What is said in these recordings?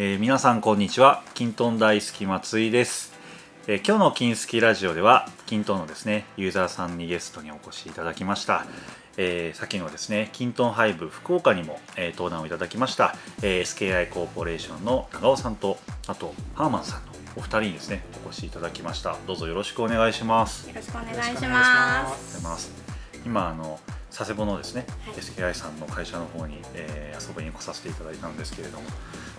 えー皆さんこんにちは。キントン大好き松井です、えー今日の金スキラジオではキントンのですねユーザーさんにゲストにお越しいただきました、えー先のですねキントンハイブ福岡にも、えー登壇をいただきました、えー SKI コーポレーションの長尾さんとあとハーマンさんのお二人にですねお越しいただきました。どうぞよろしくお願いします。よろしくお願いします。今あの佐世保のですね、はい。SKI さんの会社の方に、えー遊びに来させていただいたんですけれども、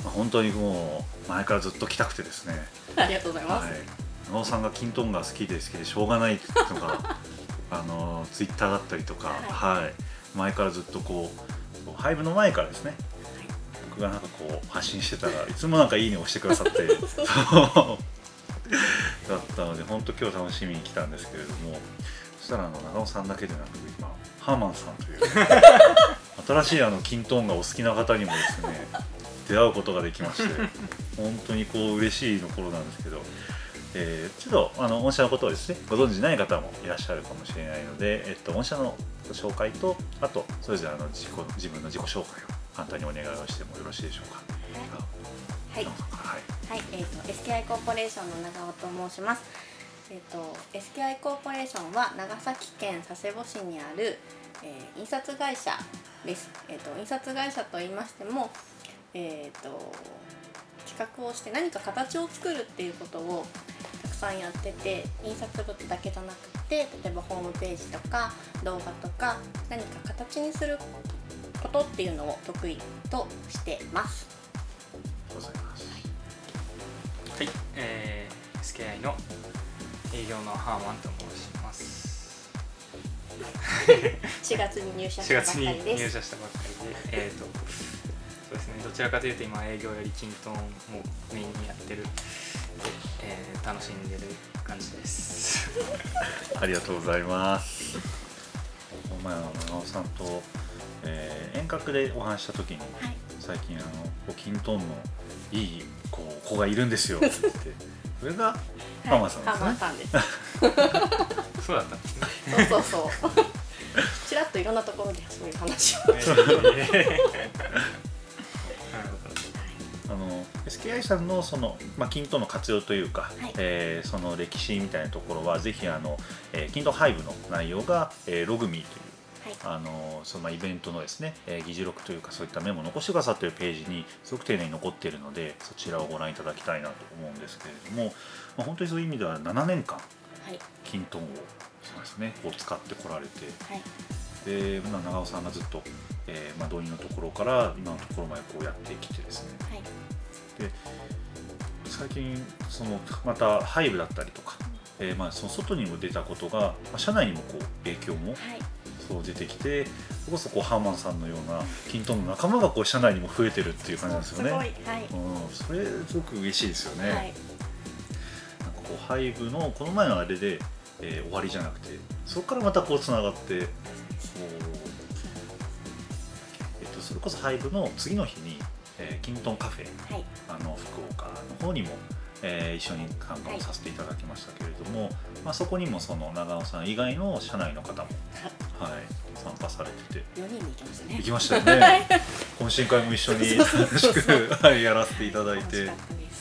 まあ、本当にもう前からずっと来たくてですね、ありがとうございまはい。す。、長尾さんがキントンが好きで好きでしょうがないとか あのツイッターだったりとか、はい。前からずっとこうハイブの前からですね。僕がなんかこう発信してたらいつもなんか「いいね」押してくださって だったので本当今日楽しみに来たんですけれどもそしたらあの長尾さんだけでなく今ハーマンさんという。新しいあのキントーンがお好きな方にもですね出会うことができまして本当にこう嬉しいの頃なんですけど、えーちょっとあの御社のことをですねご存じない方もいらっしゃるかもしれないので、えっと、御社のご紹介とあとそれぞれあの自己自分の自己紹介を簡単にお願いをしてもよろしいでしょうか。はい、長尾さんからはい。はい、えっ、と SKI コーポレーションの長尾と申します。えっ、と SKI コーポレーションは長崎県佐世保市にある、えー印刷会社です。えっ、と印刷会社と言いましても、えっ、と企画をして何か形を作るっていうことをたくさんやってて印刷物だけじゃなくて例えばホームページとか動画とか何か形にすることっていうのを得意としてます。ございます。はい、えー、SKI の営業のハーマンと申します。4月に入社し4たばかりです。入社したばっかりで、えーと、そうですね、どちらかというと今営業よりキントンもメインにやってるで、えー楽しんでる感じです。ありがとうございます。この前あの長尾さんと、えー遠隔でお話しした時に、はい、最近あのキントンのいいこう子がいるんですよって言って、それがハーマンさんですね。マンさんです。そうだったんですね。そうそうそう。ちらっといろんなところでそういう話を。あの SKI さんのその、まあ、キントンの活用というか、はいえーその歴史みたいなところはぜひあの、えー、キントンハイブの内容が、えーログミーというはい、あのそのまあイベントのですね、えー議事録というかそういったメモを残してくださっているページにすごく丁寧に残っているのでそちらをご覧いただきたいなと思うんですけれども、まあ、本当にそういう意味では7年間はい、キントンをそうですね。こう使ってこられて。はい、で、まあ、長尾さんがずっと、えーまあ、導入のところから今のところまでこうやってきてですね。はい、で最近そのまたハイブだったりとか、えーまあ、その外にも出たことが、まあ、社内にもこう影響もはい、そう出てきてそれこそこうハーマンさんのようなキントンの仲間がこう社内にも増えてるっていう感じなんですよね。すごい、はい、うん、それすごく嬉しいですよね。はい、こうハイブのこの前のあれで、えー終わりじゃなくてそこからまたこうつながってこう、えっと、それこそハイブの次の日に、えーキントンカフェはい、あの福岡の方にも、えー一緒に参加をさせていただきましたけれども、まあ、そこにもその長尾さん以外の社内の方も、はい、参加されてて四人で行きましたね。行きましたよね。懇親会も一緒に楽しく、はい、やらせていただいて。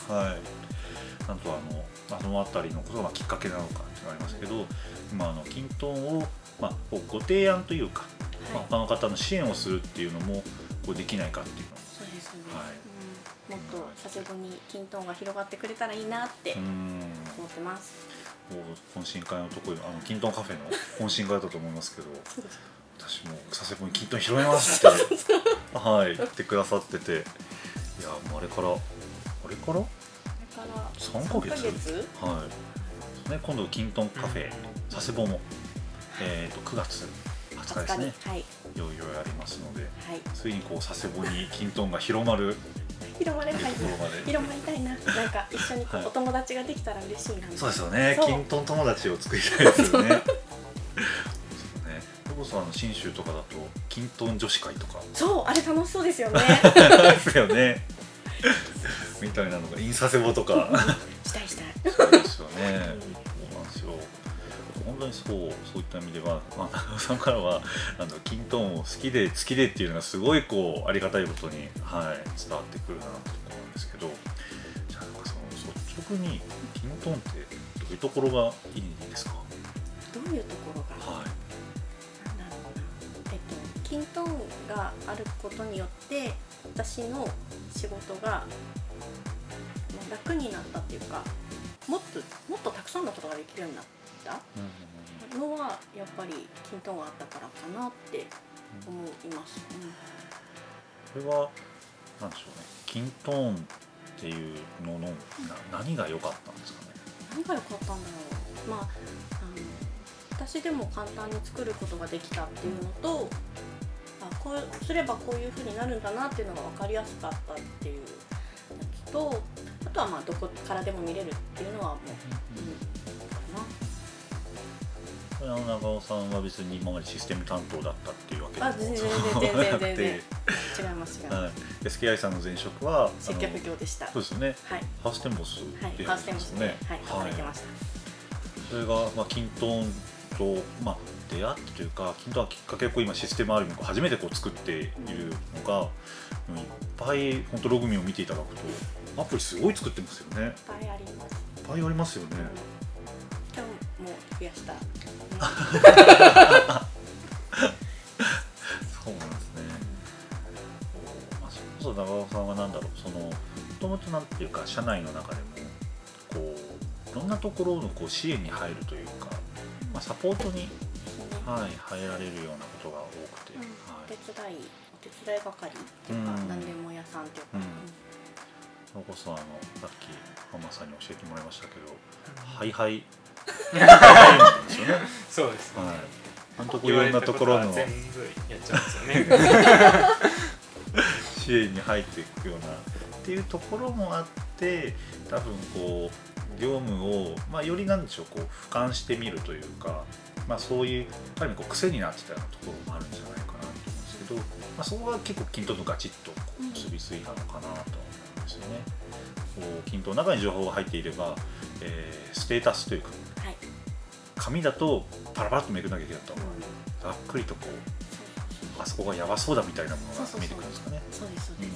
はい、なんとあのあの辺りのことがきっかけなのかっていうのがありますけど今あのキントンを、まあ、ご提案というか、まあはい、他の方の支援をするっていうのもこうできないかっていうの。そうです、そうです。はい。うん、もっと佐世保にキントンが広がってくれたらいいなってうん。思ってます。懇親会のところあのキントンカフェの 懇親会だったと思いますけど私も佐世保にキントン拾いますってはい言ってくださってていやもうあれからあれから？から三ヶ月？はい、ね、今度キントンカフェ佐世保も、えー、と9月20日ですね。はい、いよいよやりますのではい、ついにこう佐世保にキントンが広まる 広まれな。ところまで。広まりたいな。なんか 一緒にお友達ができたら嬉しいな。そうですよね。キントン友達を作りたいですよね。そう。ね。こそあの信州とかだとキントン女子会とか。そうあれ楽しそうですよね。ですよねみたいなのがイン佐世保とかしたいしたい。そうですよね。そうなんですよ。本当にそうそういった意味では、まあ、長尾さんからはあのキントーンを好きで好きでっていうのがすごいこうありがたいことに、はい、伝わってくるなと思うんですけど。じゃあなんかその率直にキントーンってどういうところが？い。いんですかどういうところが、はいキントーンがあることによって私の仕事がまあ楽になったっていうかもっともっとたくさんのことができるようになった？うんうんうん。のはやっぱりキントーンがあったからかなって思います。これはなんでしょうね。キントーンっていうののな何が良かったんですかね？何が良かったんだろう。まああの私でも簡単に作ることができたっていうのと、あこうすればこういう風になるんだなっていうのが分かりやすかったっていうと、あとはまあどこからでも見れるっていうのはもう、うん、かこれあの長尾さんは別に今までシステム担当だったっていうわけでもあ全然全然全然。違います違いまはい、SKI さんの前職は。接客業でした。はそうですよねいハウステンボスはいでハウステンボスで、はい働いてました。それが、まあ、キントーンと、まあ、出会ってというかキントーンはきっかけをこう今システムある意味初めてこう作っているのが、うんいっぱい本当ログミを見ていただくとアプリすごい作ってますよね。いっぱいあります。いっぱいありますよね、うん。今日も増やした。そうなんですね、まあ、それこそ長尾さんは何だろう。そのもともとなんていうか社内の中でもこういろんなところのこう支援に入るというか、まあ、サポートに、はい、入られるようなことが多くて、うん。はい、お手伝いお手伝い係っていうか、うん。何でも屋さんっていうか、うんそれこそあのさっきママさんに教えてもらいましたけど、ハイハイハイ。なんですよね。そうですね、はい。本当いろんなところの言われたとは全部やっちゃうんですよね。支援に入っていくようなっていうところもあって多分こう業務を、まあ、よりなんでしょうこう俯瞰してみるというか、まあ、そういうある意味こう癖になってたようなところもあるんじゃないかなど、まあ、そこが結構均等とガチッと結びついたのかなと思うんですよね。こう均等の中に情報が入っていれば、えーステータスというかはい、紙だとパラパラっとめくらなきゃいけないとざっくりとこうあそこがやばそうだみたいなものが見えてくるんですかね。そうですそううん。で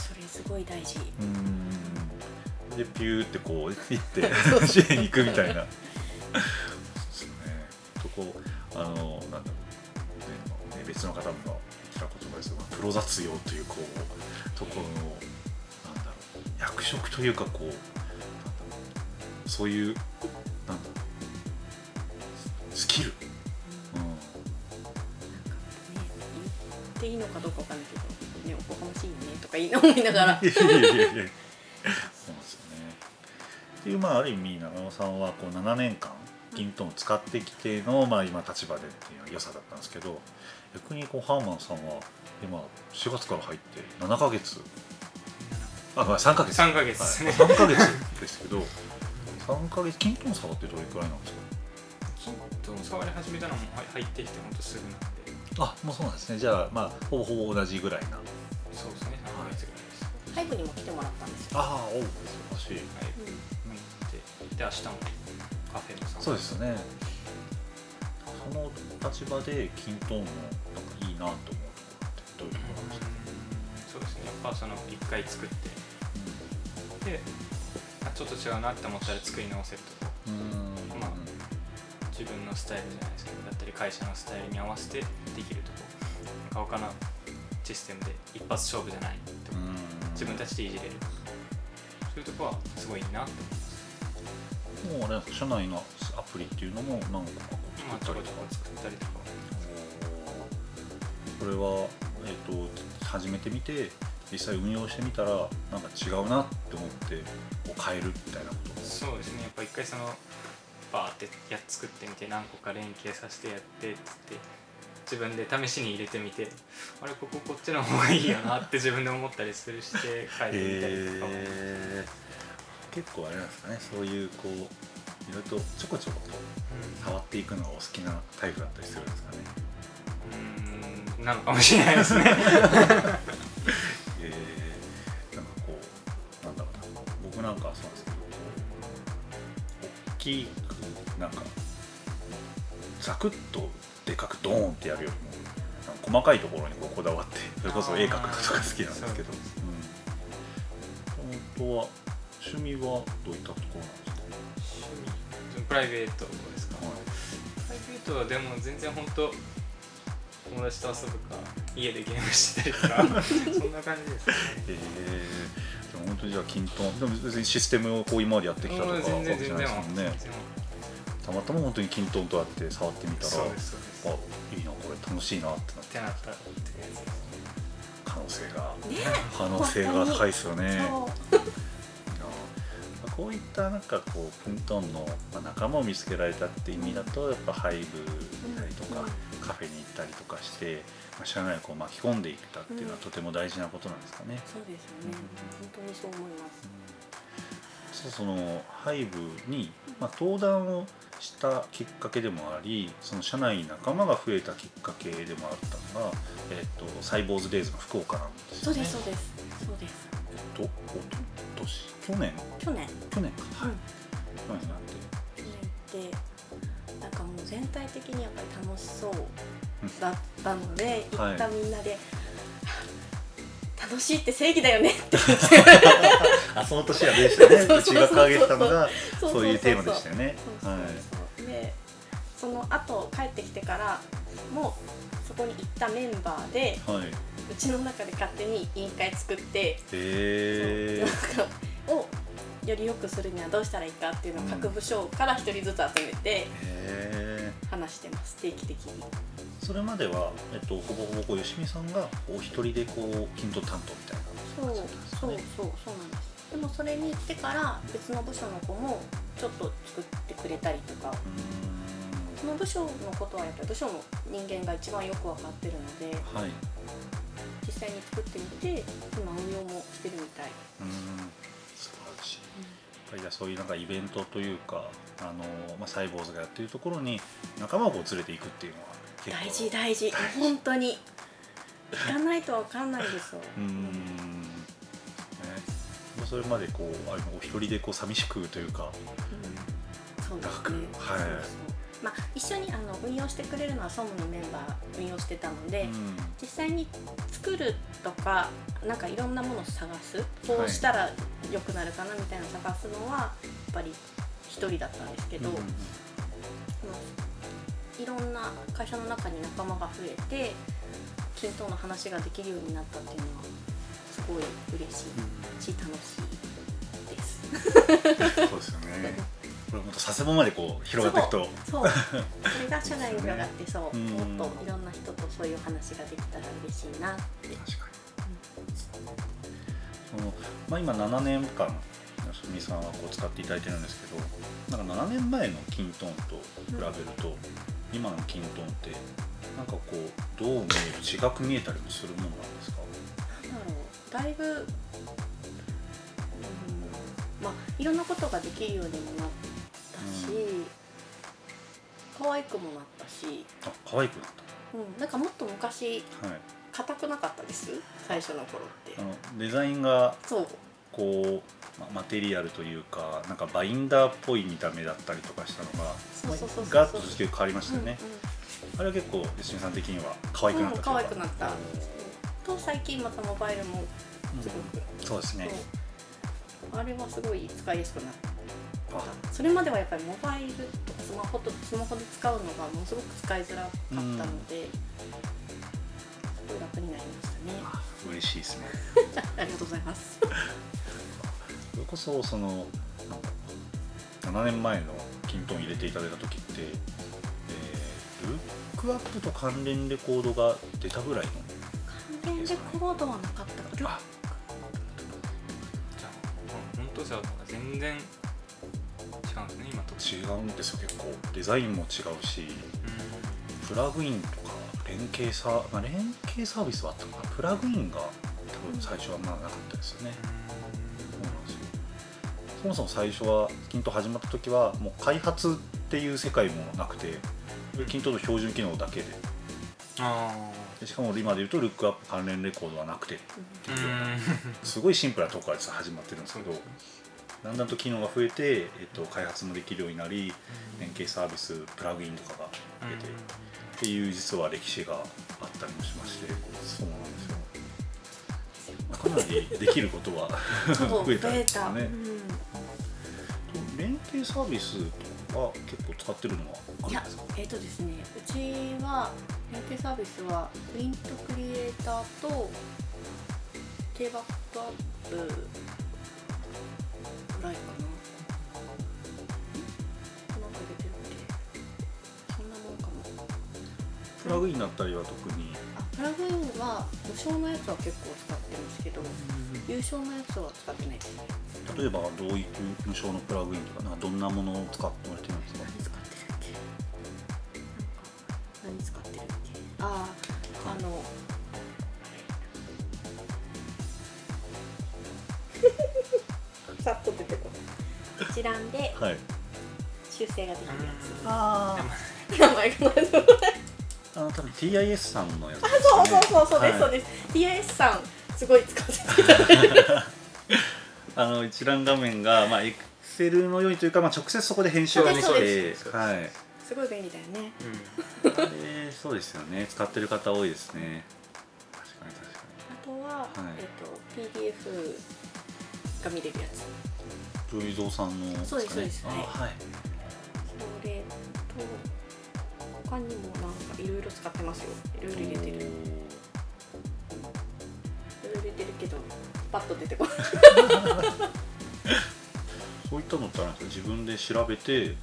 す、それすごい大事。うーん。でピューってこう 行って支援に行くみたいな。そうですよね。とこうあのなんだろう、ねね、別の方も言ってた言葉ですけどプロ雑用というこうところのなんだろう役職というかこうそういうなんだろうスキル、うん、っていいのかどうかわかんないけどねおこがましいねとか言い思いながら。いやいやいやいや。そうなんですよね。っていうまあある意味長野さんはこう7年間キントンを使ってきての、まあ、今立場でっていう良さだったんですけど逆にこうハーマンさんは今4月から入って7ヶ月。あごめん3ヶ月。3ヶ月ですね。はい、3ヶ月ですけど3ヶ月キントン差ってどれくらいなんですか？キントン触り始めたのもはい入ってきてほんとすぐなんで。あもうそうなんですね。じゃあまあほぼほぼ同じぐらいな。そうですね3ヶ月ぐらいです。ハイブにも来てもらったんですよ、ああおう素晴らしい。はい。メインでで明日もカフェのさんそうですよねその立場でキントーンのなんかいいなと思うところってどういうところなんですか、そうですね。やっぱその1回作ってであちょっと違うなって思ったら作り直せるとこうんまあ自分のスタイルじゃないですけどだったり会社のスタイルに合わせてできるとこ他のシステムで一発勝負じゃないと自分たちでいじれるそういうとこはすごいいいなって思いますもうあれ社内のアプリっていうのも何個かまあちょこちょこ作ったりとか。これは、えっと始めてみて実際運用してみたらなんか違うなって思ってこう変えるみたいなこと。そうですね。やっぱ一回そのバーってやっ作ってみて何個か連携させてやってっつって自分で試しに入れてみてあれこここっちの方がいいよなって 自分で思ったりするして変えてみたりとかも、えー、結構あれなんですかね。そういうこういろいろとちょこちょこと触っていくのがお好きなタイプだったりするんですかね。うんなのかもしれないですね。えー、なんかこうなんだろうな僕なんかはそうなんですけど大きくなんかザクッとでかくドーンってやるよりも細かいところにこうこだわってそれこそ絵描くのとか好きなんですけど、うん、本当は趣味はどういったところなんですか？プライベートですか、はい。プライベートはでも全然本当友達と遊ぶか家でゲームしてたりとか そんな感じですね。えー、でも本当にじゃあ均等。でも別にシステムをこう今までやってきたとかわもうけじゃ全然全然ないですもんね。全然たまたま本当に均等とあって触ってみたらそうですそうです。あいいなこれ楽しいなってなっっててなった可能性が。ね。可能性が高いですよね。そうあこういったなんかこうキントンのまあ仲間を見つけられたって意味だとやっぱハイブたりとか、うん。カフェに行ったりとかして、まあ、社内をこう巻き込んでいったっていうのはうんとても大事なことなんですかね。そうですよね。本当にそう思います。そうそのハイブに、まあ、登壇をしたきっかけでもありその社内に仲間が増えたきっかけでもあったのが、えっとサイボーズデイズの福岡なんですよね。そうですそうです。そうです。とおと年去年？去年。去年か、うん。去年になって去年ってなんかもう全体的にやっぱり楽しそうだったので行はいったみんなで、楽しいって正義だよねって。あその年はでしたね。そううちが掲げてたのがそういうテーマでしたよね。でその後帰ってきてからもそこに行ったメンバーではい。うちの中で勝手に委員会作って、へそう。なんかをより良くするにはどうしたらいいかっていうのを各部署から一人ずつ集めてえ話してます定期的に。それまでは、えっと、ほぼほぼこう吉見さんがお一人でこう均等担当みたいなそうそうそうそうなんです。でもそれに行ってから別の部署の子もちょっと作ってくれたりとか。うその部署のことはやっぱり部署の人間が一番よく分かってるのではい。実際に作ってみて今運用もしてるみたい、うんぱりそういうなんかイベントというかあの、まあ、サイボーズがやってるところに仲間をこう連れていくっていうのは結構大事大事。本当に。行かないと分かんないですよ、うーん。ね。それまでこうあれお一人でこう寂しくというかそうです学ね。はいまあ一緒にあの運用してくれるのは総務のメンバー運用してたので、うん。実際に作るとかなんかいろんなものを探す。こうしたら良くなるかなみたいなのを探すのはやっぱり一人だったんですけど、うんそのいろんな会社の中に仲間が増えて均等の話ができるようになったっていうのはすごい嬉しいし楽しいです。そうですよねこれ本当佐世保までこう広がっていくと。そうそれが社内に広がってそう、うん。もっといろんな人とそういう話ができたら嬉しいなって、確かに。そのまあ、今7年間すみさんはこう使っていただいてるんですけどなんか7年前のキントンと比べると、今のキントンってなんかこうどう見える違く見えたりもするものなんですか？なんだろう。だいぶ、うん、まあいろんなことができるようにもなっ可愛くもなったし、あ可愛くなっうん、なんかもっと昔た、はい、硬くなかったです？最初の頃って。あのデザインがそう。こう、まマテリアルというかなんかバインダーっぽい見た目だったりとかしたのがそうそうそうそう。ガッとして変わりましたよね、うんうん。あれは結構吉見さん的には可愛くなったうん、可愛くなった。と最近またモバイルもすごく、そうですね。あれはすごい使いやすくなった。あそれまではやっぱりモバイルとかスマホとスマホで使うのがものすごく使いづらかったので、すごい楽になりましたね。あ嬉しいですね。ありがとうございます。それこそその7年前のキントン入れていただいた時って、えールックアップと関連レコードが出たぐらいの関連レコードはなかった。かなあじゃあ本当じゃあ全然違うんですよ結構。デザインも違うしプラグインとか連携サー、まあ、連携サービスはあったのかな。プラグインが多分最初はまあなかったですよね、そうなんですよ。そもそも最初はキント始まった時はもう開発っていう世界もなくてキントの標準機能だけで。あでしかも今で言うとルックアップ関連レコードはなくてあうん。すごいシンプルなとこから実は始まってるんですけど だんだんと機能が増えて、えっと、開発もできるようになり連携サービスプラグインとかが出て、っていう実は歴史があったりもしましてそうなんですよ。かなりできることは 増えたんですよね。うん。連携サービスは結構使ってるのはあいやるんですか？えっ、とですねうちは連携サービスはプリントクリエイターと低バックアップぐらいかななんか入れてるっけそんなもんかもプラグインだったりは特に。あプラグインは無償のやつは結構使ってますけど有償のやつは使ってない。ですね例えばどういう無償のプラグインとかなんかどんなものを使ってもらってるんですか？何使ってるっけ？何使ってるっけ？あああの さっと出てこない。一覧ではい。修正ができるやあつ名前が。ないあの多分 TIS さんのやつあそうそうそうそうです、はい。そうです。TIS さんすごい使ってただいて。あの一覧画面がまあ Excel のようにというか、まあ、直接そこで編集ができそうてですそうです。はい。すごい便利だよね。うん。あれそうですよね。使ってる方多いですね。確かに確かあとは、はい。えっ、と PDF が見れるやつ。に女優蔵さんのそうですそうです。あはい。はいそれと他にもなんかいろいろ使ってますよ。いろいろ入れてる。いろいろ入れてるけどパッと出てこない。そういったのってあるんですか？自分で調べてこ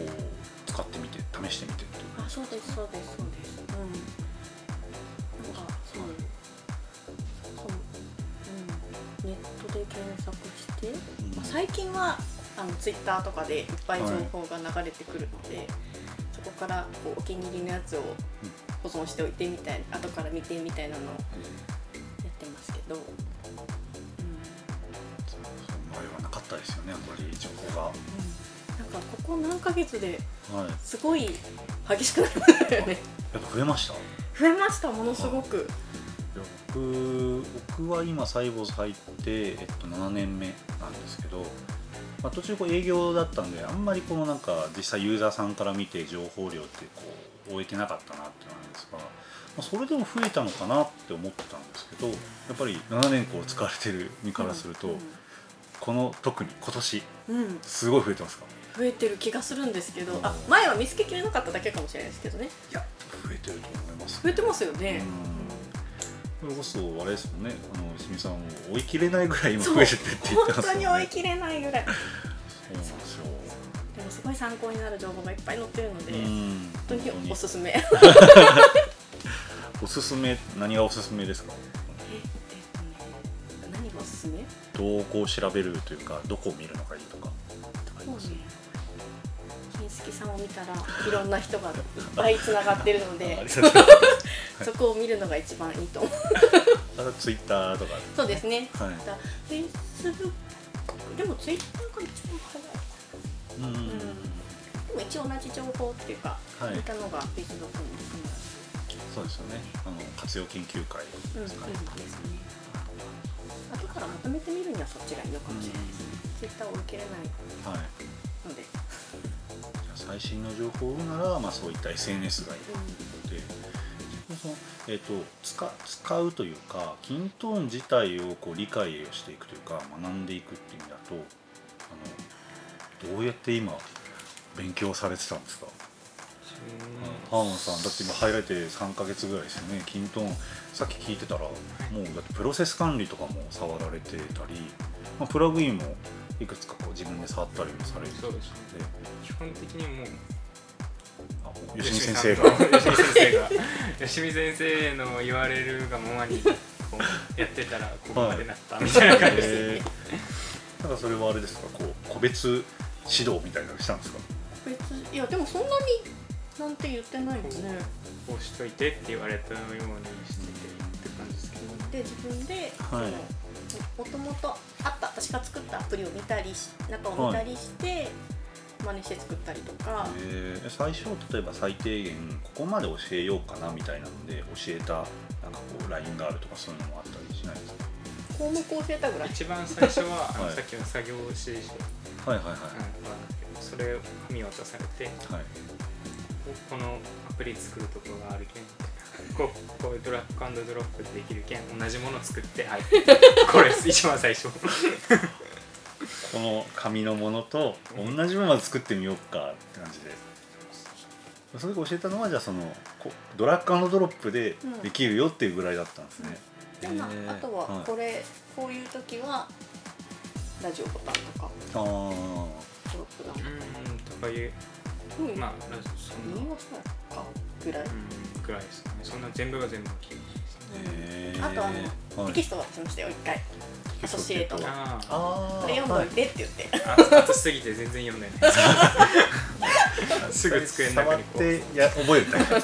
う使ってみて試してみてっていう。あそうですそうですそうです検索して、うん。まあ、最近はあのツイッターとかでいっぱい情報が流れてくるので、そこからこうお気に入りのやつを保存しておいてみたい後から見てみたいなのをやってますけど、うん、そう前はなかったですよねあんまり情報が。なんかここ何ヶ月ではい。すごい激しくなりましたよね。やっぱ増えました？増えましたものすごく。僕僕は今サイボーズ入って、えっと、7年目なんですけど、まあ、途中こう営業だったんであんまりこのなんか実際ユーザーさんから見て情報量ってこう終えてなかったなっていうのなんですが、まあ、それでも増えたのかなって思ってたんですけどやっぱり7年こう使われてる身からすると、この特に今年うん、うんすごい増えてますか？増えてる気がするんですけど、うんあ前は見つけきれなかっただけかもしれないですけどね。いや増えてると思います増えてますよね、それこそあれですもんね。あの清水さんも追い切れないぐらい今増えてってって言ってますね。本当に追い切れないぐらい。そうなんですよ。でもすごい参考になる情報がいっぱい載ってるので、うん。本当におすすめ。え おすすめ何がおすすめですか？えっとね何がおすすめ？どうこう調べるというかどこを見るのがいいとかありますね金月さんを見たらいろんな人がいっぱいつながってるのでそこを見るのが一番いいと思うあとツイッターとかそうですねはいだフェイスブックでもツイッターが一番早いうん、でも一応同じ情報っていうか、はい見たのがフェイスブックにそうですよねあの活用研究会うん、うん、ですね、後からまとめてみるにはそっちがいいのかもしれないですねツイッターを受けれないので、じゃあ最新の情報を追うなら、まあ、そういった SNS がいいということで、そのえー、と使使うというかキントーン自体をこう理解をしていくというか学んでいくっていう意味だとあのどうやって今勉強されてたんですか？ハーモンさんだって今入られて3か月ぐらいですよね。キントーンさっき聞いてたらもうだってプロセス管理とかも触られてたり、まあ、プラグインもいくつかこう自分で触ったりもされてそうですね。で基本的にもうあ吉見先生が吉見先生が。吉見先生の言われるがままにこうやってたらここまでなったみたいな感じです、えーなんかそれはあれですか？こう個別指導みたいなのしたんですか？別いやでもそんなになんて言ってないですね。こうしといてって言われたようにしててって感じですけどで自分で、はいもともとあった。私が作ったアプリを見たりし中を見たりして、真似して作ったりとか、えー。最初例えば最低限ここまで教えようかなみたいなので教えたなんかこうラインがあるとかそういうのもあったりしないですか？こ項目を教えたぐらい。一番最初は はい。さっきの作業指示。書、はいはいはい。うん、なんだけどそれを紙渡されてはい。このアプリ作るところがあるけんこうこういうドラッグアンドドロップでできるけん同じもの作ってはい。これです一番最初。この紙のものと同じものを作ってみようかって感じで。それで教えたのはじゃあそのこドラッグアンドドロップでできるよっていうぐらいだったんですね、でまあへー。あとはこれ、こういう時はラジオボタンとかあー。ドロップダウンうんとかいう。うん。まあラジそんなぐらい、うんぐらいですかね。そんな全部が全部は聞いてへー。あとあの、はい。テキスト渡しましたよ一回。アソシエイトの。これ読んどいてって言って、あ熱すぎて全然読んでない。すぐ机の中にこう。触ってや覚えるタイプ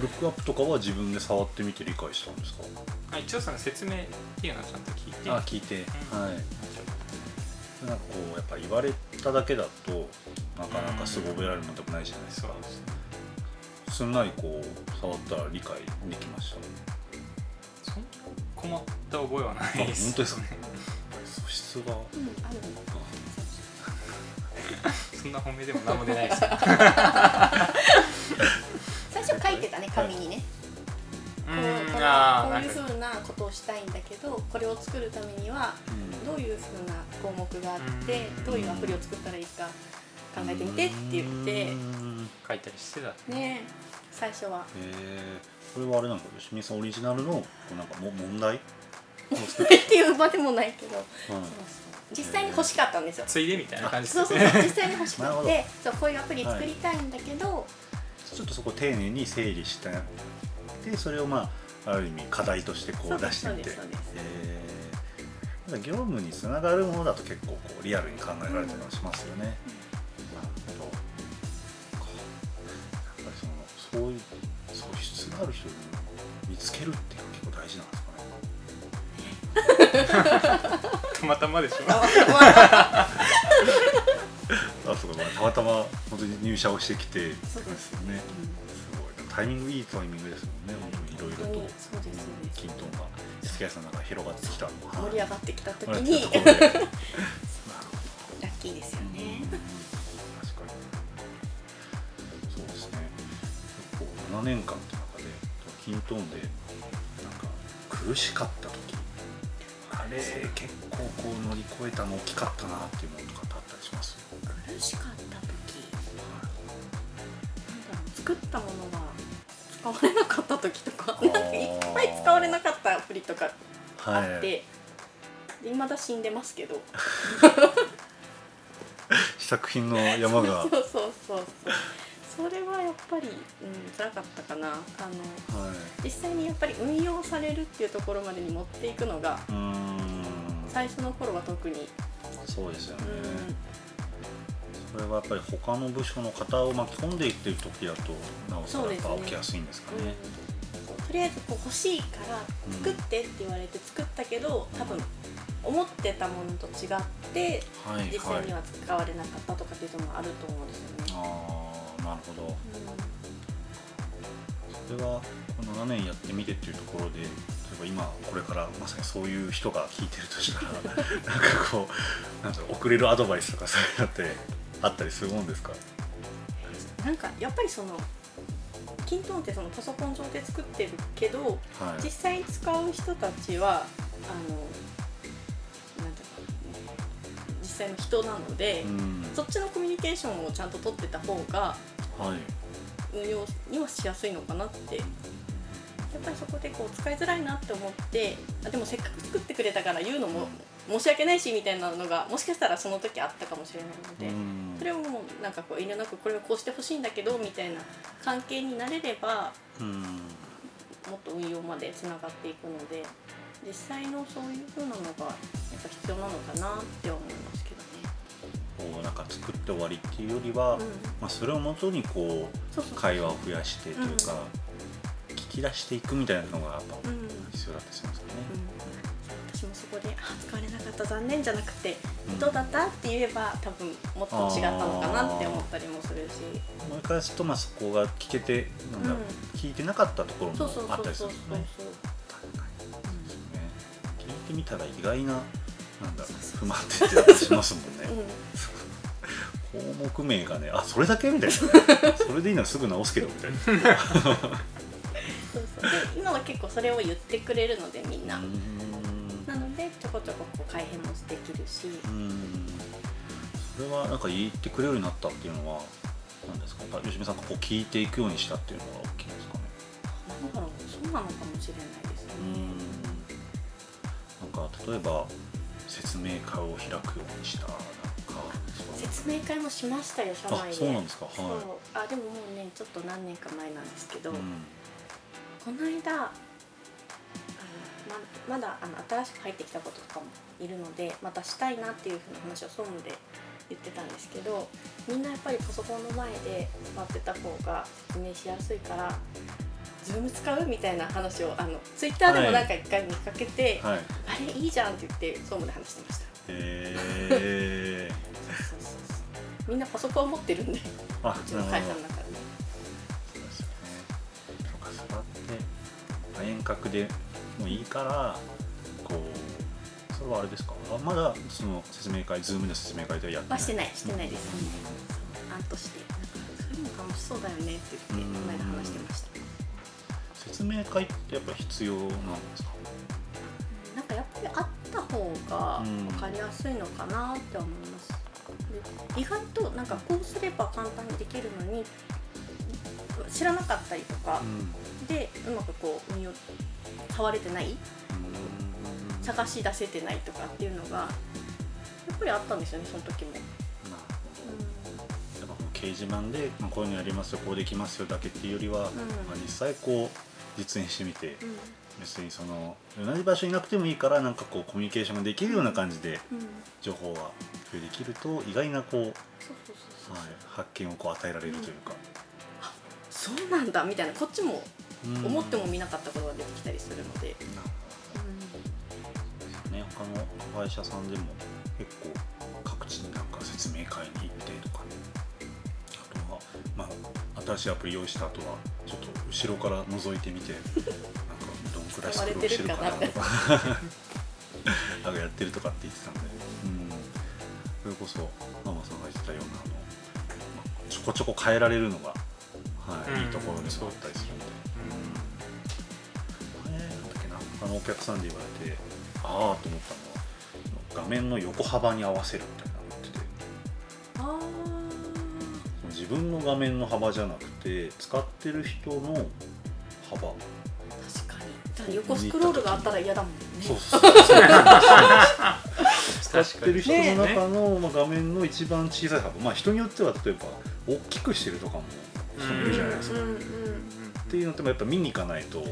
ルックアップとかは自分で触ってみて理解したんですか？あ一応その説明っていうのはちゃんと聞いて。あ聞いて、うん。はい。なんかこうやっぱ言われただけだとなかなかすぐ覚えられるものでもないじゃないですか。そうですねすんなりこう触ったら理解できました？そんな困った覚えはないあです本当ですか素質がうん、ある。そんな褒めでも何も出ないです。よ最初書いてたね紙にね、うこうこういうふうなことをしたいんだけどこれを作るためにはうん。どういうふうな項目があってうん。どういうアプリを作ったらいいか考えてみてって言って。うん。書いたりしてたね。最初は。えー、これはあれなんか清水さんオリジナルのこうなんかも問題？を作っっていう場でもないけど。うそう実際に欲しかったんですよ。ついでみたいな感じそうそうそう。実際に欲しくてそうこういうアプリ作りたいんだけど、ちょっとそこ丁寧に整理してでそれをまあある意味課題としてこそう出してみて。そうですそうですえ業務につながるものだと結構こうリアルに考えられたりはしますよね。なるほど素質がある人を見つけるっていうのは結構大事なんですかね。たまたまでしょああそうか、まあ、たまたま本当に入社をしてきてそうですよね。すごいタイミングいいタイミングですもんね。本当にいろいろと本当にそうですそうですキントンが SKI さんの中で広がってきた。盛り上がってきた時はいにラッキーですよね。確かにそうですねこう7年間トーンでなんか苦しかった時。あれ結構こう乗り越えたの大きかったなっていうものとかってあったりします？苦しかった時。なんだろう作ったものが使われなかった時とかーなんかいっぱい使われなかったアプリとかあはい。って、で未だ死んでますけど。試作品の山が そうそうそうそうそれはやっぱり、うん、辛かったかな。あのはい。実際にやっぱり運用されるっていうところまでに持っていくのが最初の頃は特に、そうですよね。うん、それはやっぱり他の部署の方を巻き込んでいってる時だとなおさらや起きやすいんですかうんね。とりあえずこう欲しいから作ってって言われて作ったけど多分思ってたものと違ってはい実際には使われなかったとかっていうのもあると思うんですよね。ああなるほど。それはこの7年やってみてっていうところで例えば今これからまさにそういう人が聞いてるとしたらなんかこう なんだろう送れるアドバイスとかそういうのってあったりするもんですか？うんなんかやっぱりそのキントーンってそのパソコン上で作ってるけどはい。実際に使う人たちはあの実際の人なので、うん。そっちのコミュニケーションをちゃんと取ってた方がはい運用にはしやすいのかなって。やっぱりそこでこう使いづらいなって思ってあでもせっかく作ってくれたから言うのも申し訳ないしみたいなのがもしかしたらその時あったかもしれないので、うん。それをもうなんかこう遠慮なくこれはこうしてほしいんだけどみたいな関係になれればうん。もっと運用までつながっていくので実際のそういう風なのがやっぱ必要なのかなって思います。こうなんか作って終わりっていうよりは、うん。まあ、それをもとにこう会話を増やしてというか、聞き出していくみたいなのがやっぱ必要だったりしますよね。私もそこで「あ使われなかった残念」じゃなくてうん「どうだった?」って言えば多分もっと違ったのかなって思ったりもするし。思い返すとまあそこが聞けてなんだ聞いてなかったところもあったりすそうそうそうるんですね。確かにみたら意外ななんだ。ろう不満点ってしますもんね、項目名がねあそれだけみたいな。それでいいのはすぐ直すけどみたいな。そうそう。で今は結構それを言ってくれるのでみんな、なのでちょこちょここう改変もできるし、それはなんか言ってくれるようになったっていうのは何ですか？やっぱ吉見さんがこう聞いていくようにしたっていうのが大きいんですかね？なんだろう。そうなのかもしれないですね、ん。なんか例えば説明会を開くようにした。なんか説明会もしましたよ社内で。あそうなんですか。はい。あでももうねちょっと何年か前なんですけど、うん。この間あのままだあの新しく入ってきた子とかもいるのでまたしたいなっていうふうな話を総務で言ってたんですけどみんなやっぱりパソコンの前で座ってた方が説明しやすいから「ズーム使う?」みたいな話をあのツイッターでもなんか一回見かけて、はいあれいいじゃんって言って総務で話してました。えそうそうそうそうみんなパソコン持ってるんでうちの会社の中で。そうですよねそうか座って遠隔でもいいからこうそれはあれですかあまだその説明会ズームの説明会ではやってないはしてないしてないです、案としてなんかそういうの楽しそうだよねって言ってこの間話してました説明会ってやっぱ必要なんですか？なんかやっぱりあった方がうん。分かりやすいのかなって思います、で意外となんかこうすれば簡単にできるのに知らなかったりとかうん。でうまくこう身を触れてない？探し出せてないとかっていうのがやっぱりあったんですよねその時も、掲示板で、まあ、こういうのやりますよこうできますよだけっていうよりは、まあ、実際こう実演してみてうん。別にその同じ場所にいなくてもいいからなんかこうコミュニケーションができるような感じで情報が共有できると意外なこう、発見をこう与えられるというか、そうなんだみたいなこっちもうん。思ってもみなかったことが出てきたりするので、ね。他の会社さんでも結構各地になんか説明会に行ってとかまあ、新しいアプリ用意した後はちょっと後ろから覗いてみて なんかどんくらいスクロールしてるかなとか。なんかやってるとかって言ってたんで、うん、それこそママさんが言ってたようなあの、まあちょこちょこ変えられるのが、はいうん。いいところでもあったりするんで。前なんだっけな。他のお客さんで言われてああと思ったのは画面の横幅に合わせるみたいなの言ってて。あ自分の画面の幅じゃなくて使ってる人の幅。ー確かに。だから横スクロールがあったら嫌だもんねそう。そうそう使確ってる人の中の、まあ、画面の一番小さい幅。まあ人によっては例えば大きくしてるとかも人もいるじゃないですか、うんうんっていうのってもやっぱ見に行かないと分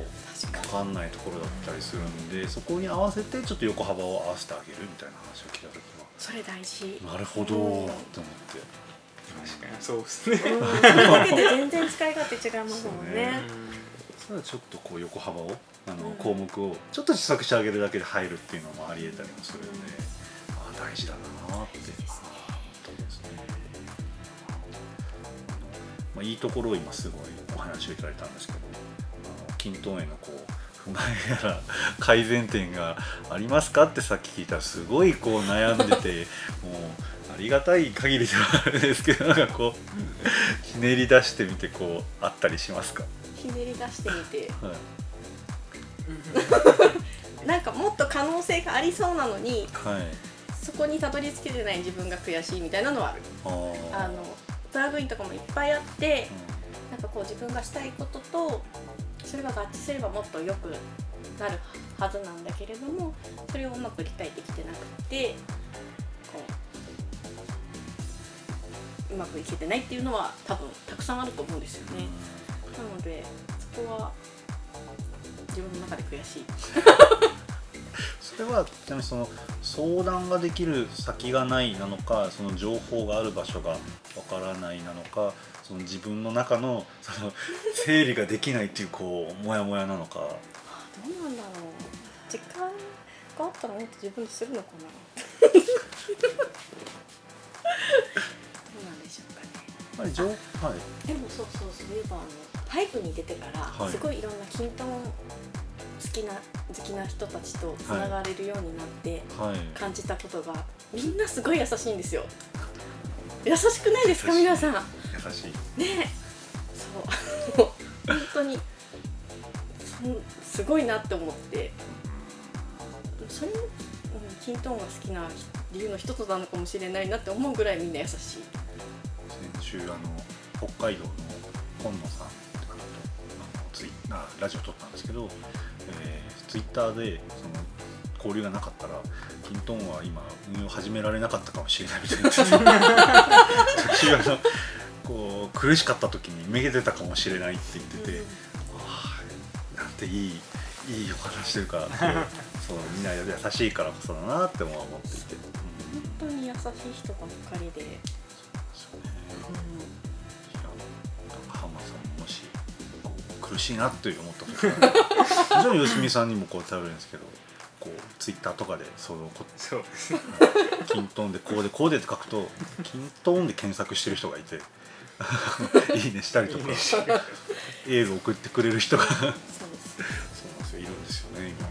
かんないところだったりするんでそこに合わせてちょっと横幅を合わせてあげるみたいな話を聞いた時は。それ大事。なるほどとうん思って確かに。そうですね。だけで全然使い勝手違いますもんね。ねそれはちょっとこう横幅をあのうん。項目をちょっと小さくしてあげるだけで入るっていうのもありえたりもするんで、ああ大事だなって。まあ、いいところを今すごいお話をいただいたんですけど均等へのこう不満やら改善点がありますかってさっき聞いたらすごいこう悩んでてもうありがたい限りではあるんですけどなんかこうひねり出してみてこうあったりしますか、ひねり出してみて。はい。なんかもっと可能性がありそうなのにはい、そこにたどり着けてない自分が悔しいみたいなのはある。あのプラグインとかもいっぱいあってなんかこう自分がしたいこととそれが合致すればもっと良くなるはずなんだけれどもそれをうまく理解できてなくてううまくいけてないっていうのは多分たくさんあると思うんですよね。なのでそこは自分の中で悔しい。それはちなみにその相談ができる先がないなのかその情報がある場所がわからないなのかその自分の中のその整理ができないっていうこうモヤモヤなのかあどうなんだろう時間があったらもっと自分でするのかな ぱり情はい。でもそうそうそういえばあのハイブに出てから、はい。すごいいろんなキントンスきな好きな人たちとつながれるようになってはい。感じたことが、みんなすごい優しいんですよ。優しくないですか皆さん。ね優しい。えそう。本当に。すごいなって思って。それも、うん、キントーンが好きな理由の一つなのかもしれないなって思うぐらいみんな優しい。先週あの北海道の今野さんって方とあのツイあラジオ撮ったんですけど、えー、ツイッターでその交流がなかったらキントンは今運用始められなかったかもしれないみたいな。先週あのこう苦しかった時にめげてたかもしれないって言ってて、わあなんていいいいお話というか そうみんな優しいからこそだなっても思って。いて、うん本当に優しい人ばっかりで、苦しいなって思った時 はもちろん吉見さんにもこう頼るんですけどこうツイッターとかでそのこそうキントンでこうでこうでって書くとキントンで検索してる人がいて いいねしたりとかいいね。エール送ってくれる人がそうなんですですよ。いるんですよね今、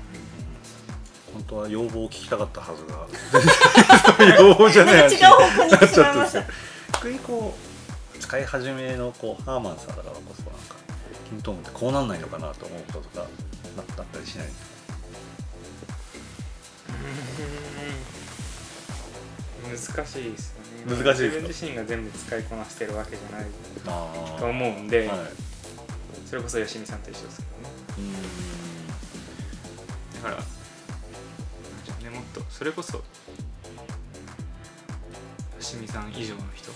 本当は要望を聞きたかったはずが。要望じゃない違う方向に行ってしまいましたなっちゃったんですよ。逆にこう使い始めのこうハーマンさんだからこそキントーンってこうなんないのかなと思うこととかなったりしないですか？難しいですよね。難しい自分自身が全部使いこなしてるわけじゃないあと思うんで、はい、それこそ吉見さんと一緒ですけどね。だからねもっとそれこそ吉見さん以上の人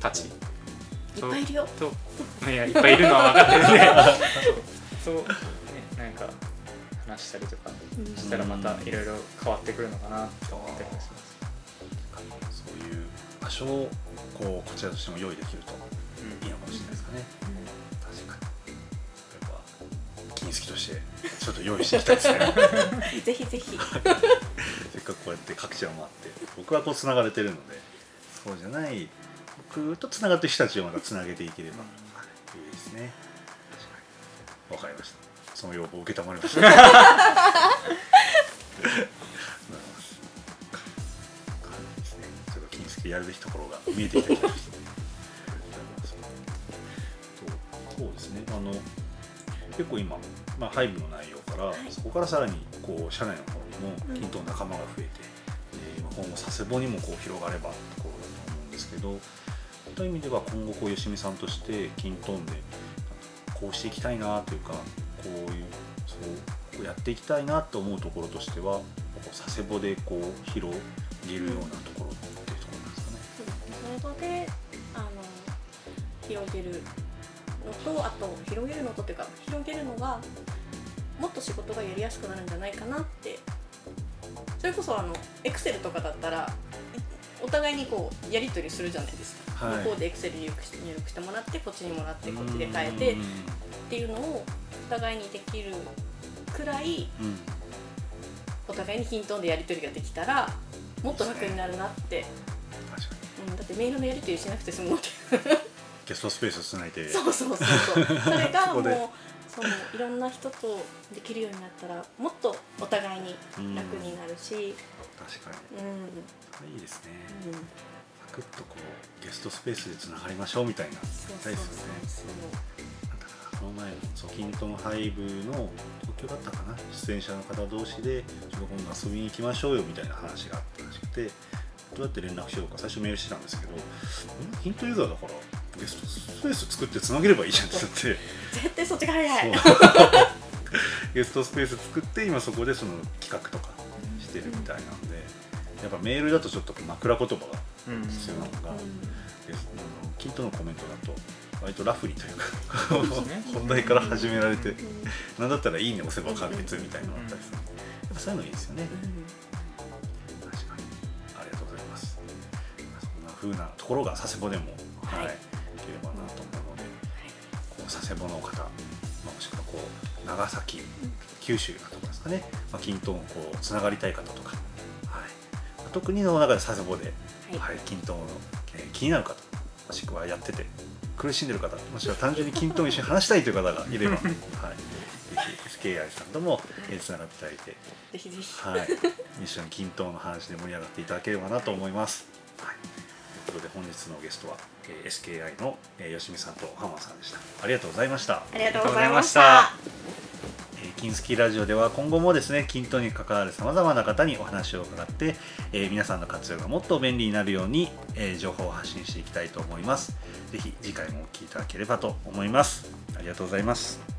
たちいっぱいいるよ。といやいっぱいいるのは分かってるんで そう。と、ね、なんか話したりとかうんしたらまたいろいろ変わってくるのかなと思ってりもします、そういう場所をこうこちらとしても用意できるとうんいいのかもしれないですかね、確かに。やっぱ金好きとしてちょっと用意していきたいですね。ぜひぜひ。せっかくこうやって各地を回って僕はこうつながれてるのでそうじゃない僕とつながってる人たちをまたつなげていければ、はいいいですね。わかりました。その要望を受けたまりました。やるべきところが見えてきてそうですね。あの結構今、まあ、ハイブの内容から、い。そこからさらにこう社内の方にも均等仲間が増えて、えー今後佐世保にもこう広がればところだと思うんですけどそういう意味では今後こう吉見さんとして均等でこうしていきたいなというかこういうそうやっていきたいなと思うところとしてはこう佐世保でこう広げるようなところっていうところなんですかね。それであの広げるのとあと広げるのとっていうか広げるのがもっと仕事がやりやすくなるんじゃないかなってそれこそあのエクセルとかだったらお互いにこうやり取りするじゃないですか、はい。向こうでエクセル入力し入力してもらってこっちにもらってこっちで変えてっていうのをお互いにできるくらいうん。うんお互いに均等でやり取りができたらもっと楽になるなって、うん、だってメールのやり取りしなくて済むのってゲストスペースつないで。そうそうそうそう。それが もうそのいろんな人とできるようになったらもっとお互いに楽になるし、確かに。うんいいですね。うん。サクッとこうゲストスペースでつながりましょうみたいな。そうそうそう。大ですよね。この前のそうキントンハイブの東京だったかな。出演者の方同士でちょっと今度遊びに行きましょうよみたいな話があったらしくてどうやって連絡しようか最初メールしてたんですけどんヒントユーザーだからゲストスペース作ってつなげればいいじゃんってなって。絶対そっちが早い。ゲストスペース作って今そこでその企画とかしてるみたいなんでやっぱメールだとちょっと枕言葉がうん必要なのが、うん。であのキントのコメントだと割とラフにというか 本題から始められてうんなんだったら「いいね」押せば完結みたいなのがあったりする。やっぱそういうのいいですよね。確かに。ありがとうございます。そんな風なところが佐世保でもはい、はいいければなと思うのでこう佐世保の方、まあ、もしくはこう長崎九州なところですかね、まあ、均等をこうつながりたい方とか、特にの中で佐世保で、はいはい、均等の、えー気になる方もしくはやってて苦しんでる方もしくは単純に均等を一緒に話したいという方がいれば、はい、ぜひ SKI さんともつながっていただいて、ぜひぜひはい、一緒に均等の話で盛り上がっていただければなと思います。はい、ということで本日のゲストは、えー SKI の、えー、吉見さんと浜さんでした。ありがとうございました。ありがとうございました金スキラジオでは今後もですね均等に関わるさまざまな方にお話を伺って、えー皆さんの活用がもっと便利になるように、えー情報を発信していきたいと思います。是非次回もお聴きいただければと思います。ありがとうございます。